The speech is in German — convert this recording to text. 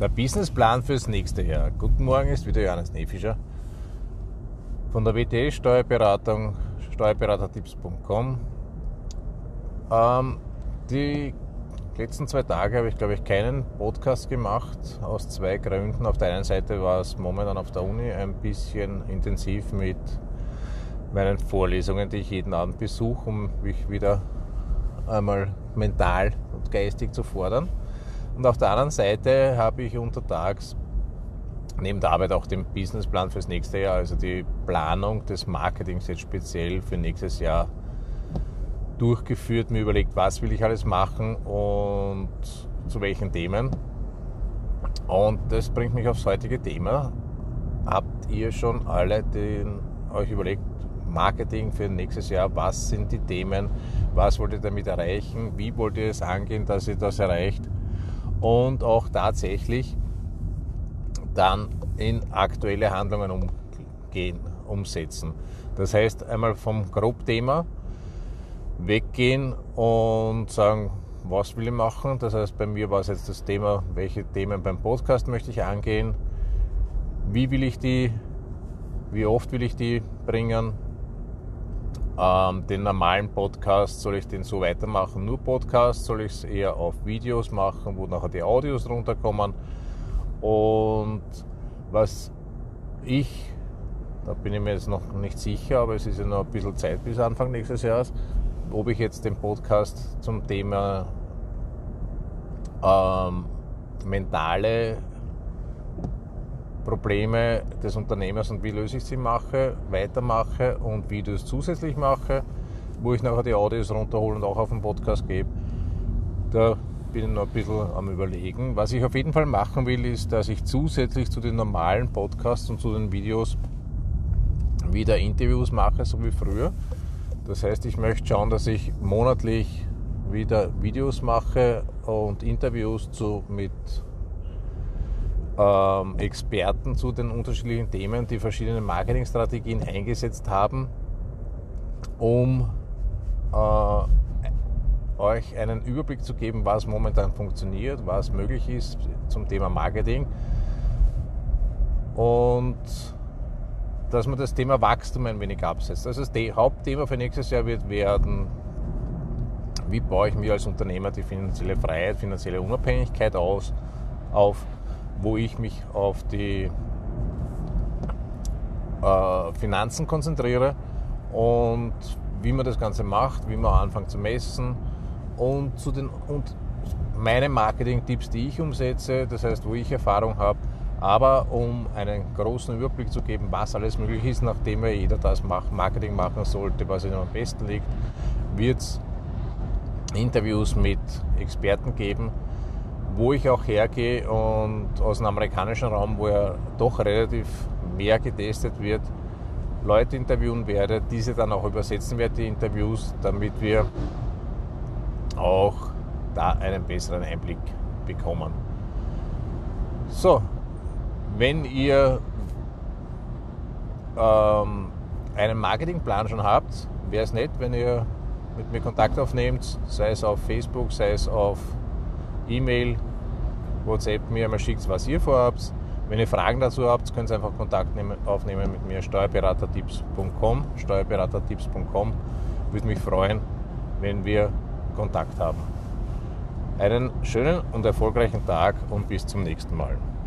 Der Businessplan fürs nächste Jahr. Guten Morgen, ist wieder Johannes Nefischer von der WTS Steuerberatung, steuerberatertipps.com. Ähm, die letzten zwei Tage habe ich, glaube ich, keinen Podcast gemacht, aus zwei Gründen. Auf der einen Seite war es momentan auf der Uni ein bisschen intensiv mit meinen Vorlesungen, die ich jeden Abend besuche, um mich wieder einmal mental und geistig zu fordern. Und auf der anderen Seite habe ich untertags neben der Arbeit auch den Businessplan fürs nächste Jahr, also die Planung des Marketings jetzt speziell für nächstes Jahr durchgeführt, mir überlegt, was will ich alles machen und zu welchen Themen. Und das bringt mich aufs heutige Thema. Habt ihr schon alle den, euch überlegt, Marketing für nächstes Jahr, was sind die Themen, was wollt ihr damit erreichen, wie wollt ihr es angehen, dass ihr das erreicht? Und auch tatsächlich dann in aktuelle Handlungen umgehen, umsetzen. Das heißt, einmal vom Grobthema weggehen und sagen, was will ich machen? Das heißt, bei mir war es jetzt das Thema, welche Themen beim Podcast möchte ich angehen? Wie will ich die, wie oft will ich die bringen? Ähm, den normalen Podcast, soll ich den so weitermachen? Nur Podcast? Soll ich es eher auf Videos machen, wo nachher die Audios runterkommen? Und was ich, da bin ich mir jetzt noch nicht sicher, aber es ist ja noch ein bisschen Zeit bis Anfang nächstes Jahres, ob ich jetzt den Podcast zum Thema ähm, mentale Probleme des Unternehmers und wie löse ich sie mache, weitermache und wie ich das zusätzlich mache, wo ich nachher die Audios runterhole und auch auf den Podcast gebe. Da bin ich noch ein bisschen am Überlegen. Was ich auf jeden Fall machen will, ist, dass ich zusätzlich zu den normalen Podcasts und zu den Videos wieder Interviews mache, so wie früher. Das heißt, ich möchte schauen, dass ich monatlich wieder Videos mache und Interviews zu, mit ähm, Experten zu den unterschiedlichen Themen, die verschiedene Marketingstrategien eingesetzt haben, um äh, euch einen Überblick zu geben, was momentan funktioniert, was möglich ist zum Thema Marketing und dass man das Thema Wachstum ein wenig absetzt. Also das Hauptthema für nächstes Jahr wird werden, wie baue ich mir als Unternehmer die finanzielle Freiheit, finanzielle Unabhängigkeit aus, auf wo ich mich auf die äh, Finanzen konzentriere und wie man das Ganze macht, wie man anfängt zu messen und zu den und meine Marketing-Tipps, die ich umsetze, das heißt, wo ich Erfahrung habe, aber um einen großen Überblick zu geben, was alles möglich ist, nachdem ja jeder das Marketing machen sollte, was ihm am besten liegt, wird es Interviews mit Experten geben, wo ich auch hergehe und aus dem amerikanischen Raum, wo ja doch relativ mehr getestet wird, Leute interviewen werde, diese dann auch übersetzen werde, die Interviews, damit wir auch da einen besseren Einblick bekommen. So, wenn ihr ähm, einen Marketingplan schon habt, wäre es nett, wenn ihr mit mir Kontakt aufnehmt, sei es auf Facebook, sei es auf E-Mail WhatsApp mir einmal schickt, was ihr vorhabt. Wenn ihr Fragen dazu habt, könnt ihr einfach Kontakt nehmen, aufnehmen mit mir, steuerberatertipps.com, steuerberatertipps.com. Würde mich freuen, wenn wir Kontakt haben. Einen schönen und erfolgreichen Tag und bis zum nächsten Mal.